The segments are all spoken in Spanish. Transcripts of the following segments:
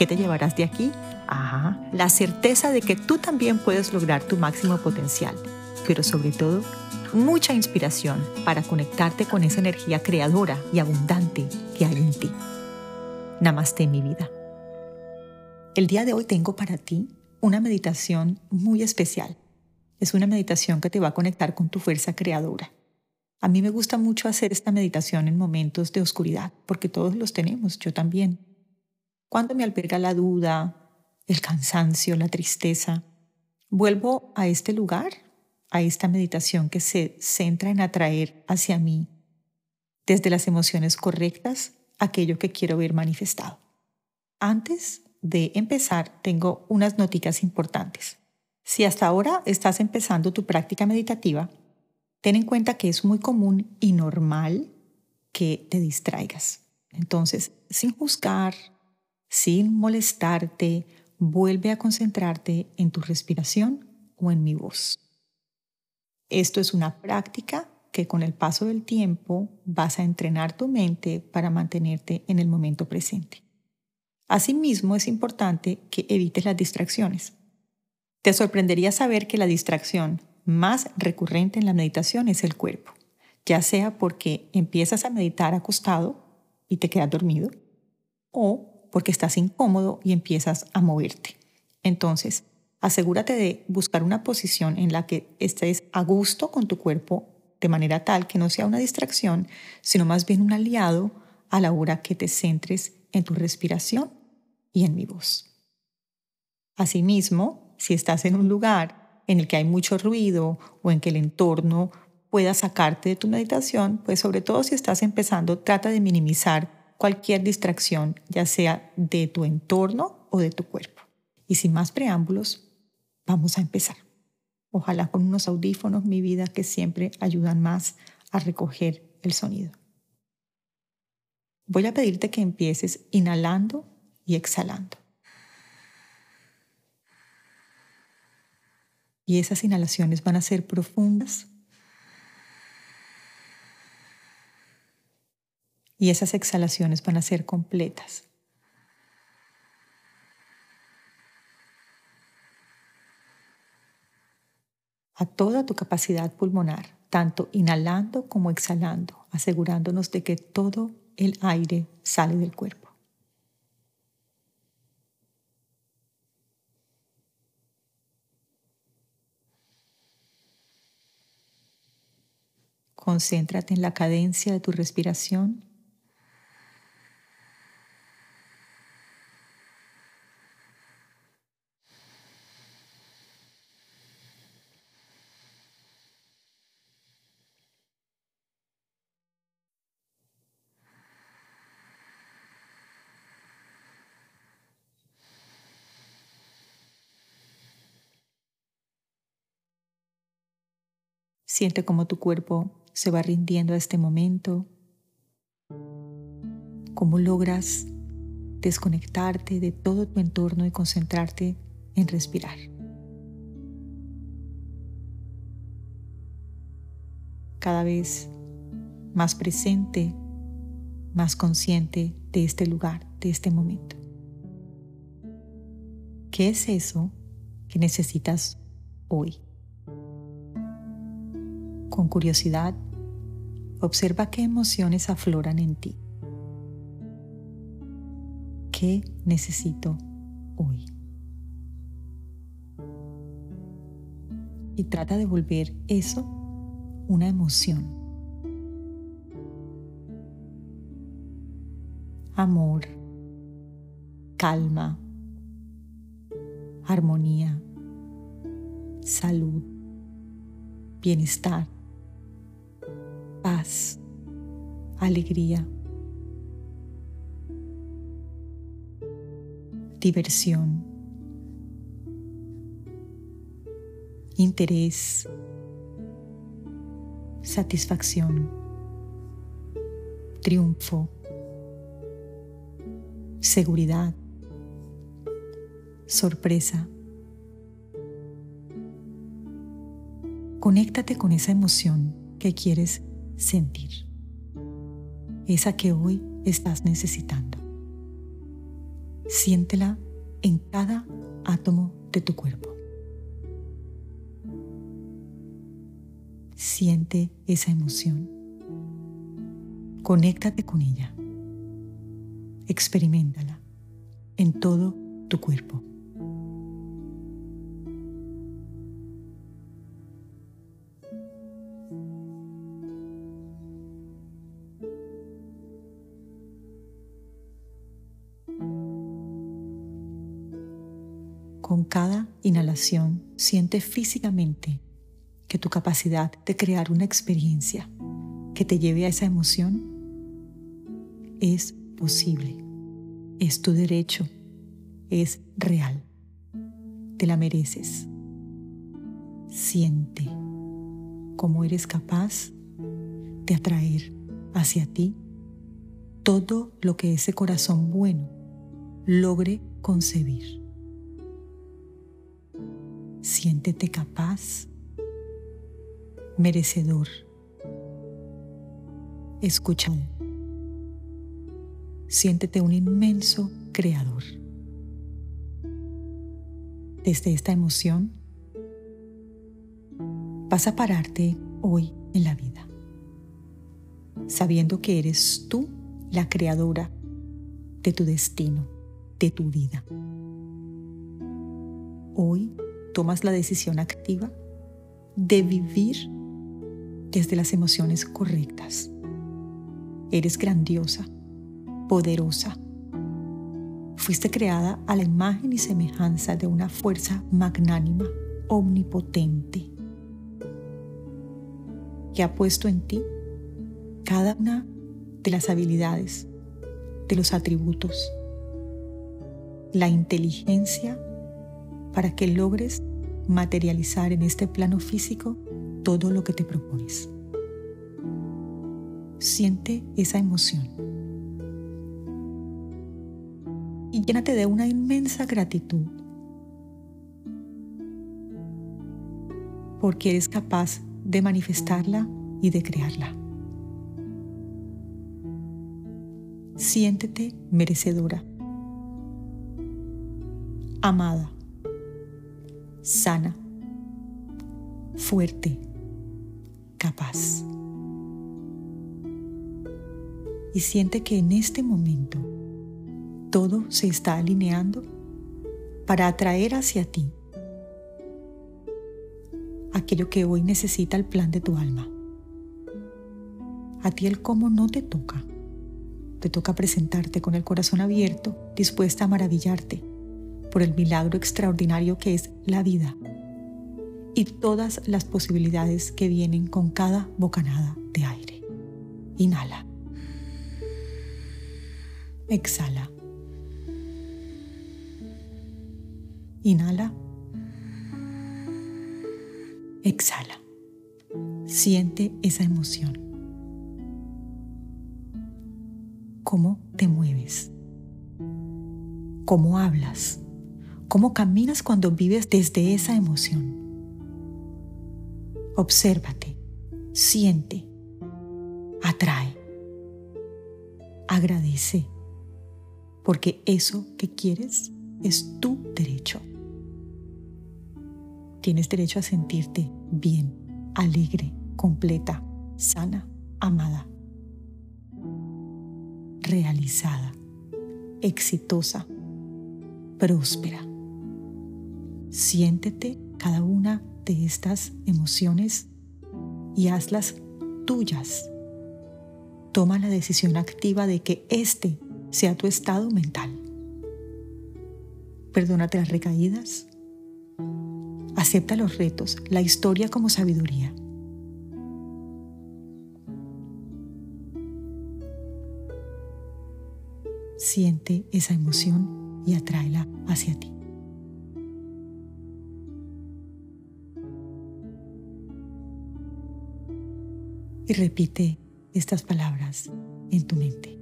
¿Qué te llevarás de aquí? Ajá, la certeza de que tú también puedes lograr tu máximo potencial, pero sobre todo, mucha inspiración para conectarte con esa energía creadora y abundante que hay en ti. Namaste mi vida. El día de hoy tengo para ti una meditación muy especial. Es una meditación que te va a conectar con tu fuerza creadora. A mí me gusta mucho hacer esta meditación en momentos de oscuridad, porque todos los tenemos, yo también. Cuando me alberga la duda, el cansancio, la tristeza, vuelvo a este lugar, a esta meditación que se centra en atraer hacia mí, desde las emociones correctas, aquello que quiero ver manifestado. Antes de empezar, tengo unas noticas importantes. Si hasta ahora estás empezando tu práctica meditativa, ten en cuenta que es muy común y normal que te distraigas. Entonces, sin juzgar, sin molestarte, vuelve a concentrarte en tu respiración o en mi voz. Esto es una práctica que con el paso del tiempo vas a entrenar tu mente para mantenerte en el momento presente. Asimismo, es importante que evites las distracciones. Te sorprendería saber que la distracción más recurrente en la meditación es el cuerpo, ya sea porque empiezas a meditar acostado y te quedas dormido, o porque estás incómodo y empiezas a moverte. Entonces, asegúrate de buscar una posición en la que estés a gusto con tu cuerpo de manera tal que no sea una distracción, sino más bien un aliado a la hora que te centres en tu respiración y en mi voz. Asimismo, si estás en un lugar en el que hay mucho ruido o en que el entorno pueda sacarte de tu meditación, pues sobre todo si estás empezando, trata de minimizar cualquier distracción, ya sea de tu entorno o de tu cuerpo. Y sin más preámbulos, vamos a empezar. Ojalá con unos audífonos, mi vida, que siempre ayudan más a recoger el sonido. Voy a pedirte que empieces inhalando y exhalando. Y esas inhalaciones van a ser profundas y esas exhalaciones van a ser completas. a toda tu capacidad pulmonar, tanto inhalando como exhalando, asegurándonos de que todo el aire sale del cuerpo. Concéntrate en la cadencia de tu respiración Siente cómo tu cuerpo se va rindiendo a este momento, cómo logras desconectarte de todo tu entorno y concentrarte en respirar. Cada vez más presente, más consciente de este lugar, de este momento. ¿Qué es eso que necesitas hoy? Con curiosidad, observa qué emociones afloran en ti. ¿Qué necesito hoy? Y trata de volver eso una emoción. Amor, calma, armonía, salud, bienestar paz, alegría, diversión, interés, satisfacción, triunfo, seguridad, sorpresa. Conéctate con esa emoción que quieres sentir, esa que hoy estás necesitando. Siéntela en cada átomo de tu cuerpo. Siente esa emoción. Conéctate con ella. Experimentala en todo tu cuerpo. Con cada inhalación siente físicamente que tu capacidad de crear una experiencia que te lleve a esa emoción es posible, es tu derecho, es real, te la mereces. Siente cómo eres capaz de atraer hacia ti todo lo que ese corazón bueno logre concebir. Siéntete capaz, merecedor, escuchado. Siéntete un inmenso creador. Desde esta emoción, vas a pararte hoy en la vida, sabiendo que eres tú la creadora de tu destino, de tu vida. Hoy tomas la decisión activa de vivir desde las emociones correctas. Eres grandiosa, poderosa. Fuiste creada a la imagen y semejanza de una fuerza magnánima, omnipotente, que ha puesto en ti cada una de las habilidades, de los atributos, la inteligencia para que logres materializar en este plano físico todo lo que te propones. Siente esa emoción y llénate de una inmensa gratitud porque eres capaz de manifestarla y de crearla. Siéntete merecedora, amada sana, fuerte, capaz. Y siente que en este momento todo se está alineando para atraer hacia ti aquello que hoy necesita el plan de tu alma. A ti el cómo no te toca. Te toca presentarte con el corazón abierto, dispuesta a maravillarte por el milagro extraordinario que es la vida y todas las posibilidades que vienen con cada bocanada de aire. Inhala. Exhala. Inhala. Exhala. Siente esa emoción. ¿Cómo te mueves? ¿Cómo hablas? Cómo caminas cuando vives desde esa emoción. Obsérvate, siente, atrae, agradece, porque eso que quieres es tu derecho. Tienes derecho a sentirte bien, alegre, completa, sana, amada, realizada, exitosa, próspera. Siéntete cada una de estas emociones y hazlas tuyas. Toma la decisión activa de que este sea tu estado mental. Perdónate las recaídas. Acepta los retos, la historia como sabiduría. Siente esa emoción y atráela hacia ti. Y repite estas palabras en tu mente.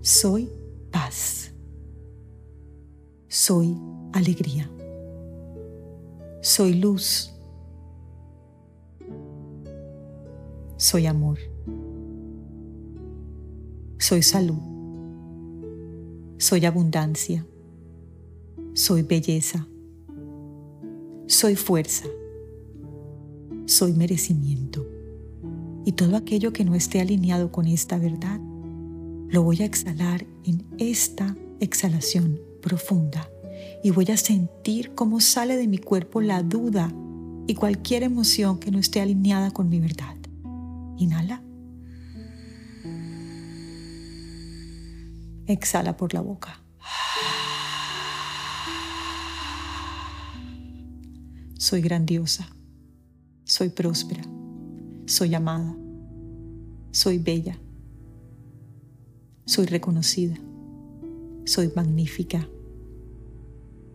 Soy paz. Soy alegría. Soy luz. Soy amor. Soy salud. Soy abundancia. Soy belleza. Soy fuerza. Soy merecimiento. Y todo aquello que no esté alineado con esta verdad, lo voy a exhalar en esta exhalación profunda y voy a sentir cómo sale de mi cuerpo la duda y cualquier emoción que no esté alineada con mi verdad. Inhala. Exhala por la boca. Soy grandiosa. Soy próspera. Soy amada. Soy bella. Soy reconocida. Soy magnífica.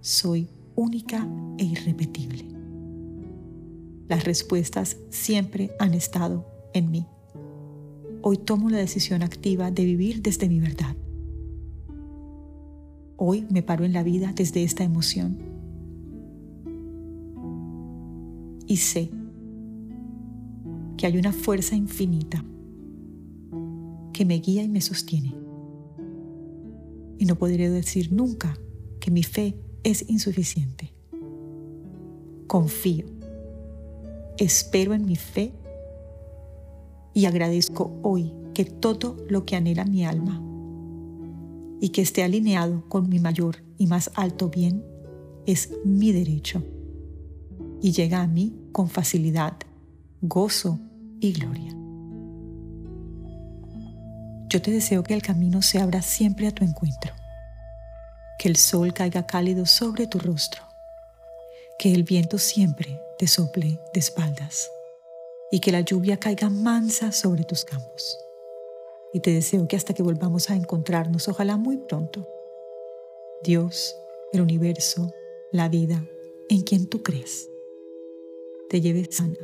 Soy única e irrepetible. Las respuestas siempre han estado en mí. Hoy tomo la decisión activa de vivir desde mi verdad. Hoy me paro en la vida desde esta emoción. Y sé que hay una fuerza infinita que me guía y me sostiene. Y no podré decir nunca que mi fe es insuficiente. Confío, espero en mi fe y agradezco hoy que todo lo que anhela mi alma y que esté alineado con mi mayor y más alto bien es mi derecho y llega a mí con facilidad, gozo y gloria. Yo te deseo que el camino se abra siempre a tu encuentro, que el sol caiga cálido sobre tu rostro, que el viento siempre te sople de espaldas y que la lluvia caiga mansa sobre tus campos. Y te deseo que hasta que volvamos a encontrarnos, ojalá muy pronto, Dios, el universo, la vida, en quien tú crees, te lleve sana,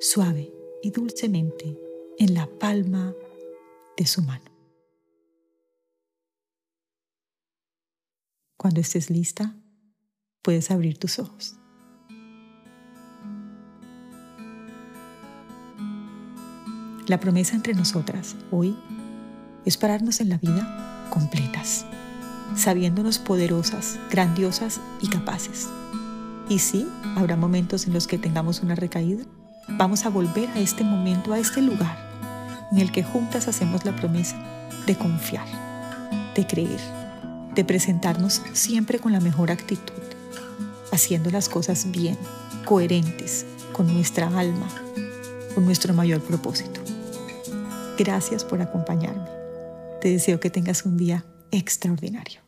suave y dulcemente en la palma de su mano. Cuando estés lista, puedes abrir tus ojos. La promesa entre nosotras hoy es pararnos en la vida completas, sabiéndonos poderosas, grandiosas y capaces. Y sí, habrá momentos en los que tengamos una recaída. Vamos a volver a este momento, a este lugar en el que juntas hacemos la promesa de confiar, de creer, de presentarnos siempre con la mejor actitud, haciendo las cosas bien, coherentes con nuestra alma, con nuestro mayor propósito. Gracias por acompañarme. Te deseo que tengas un día extraordinario.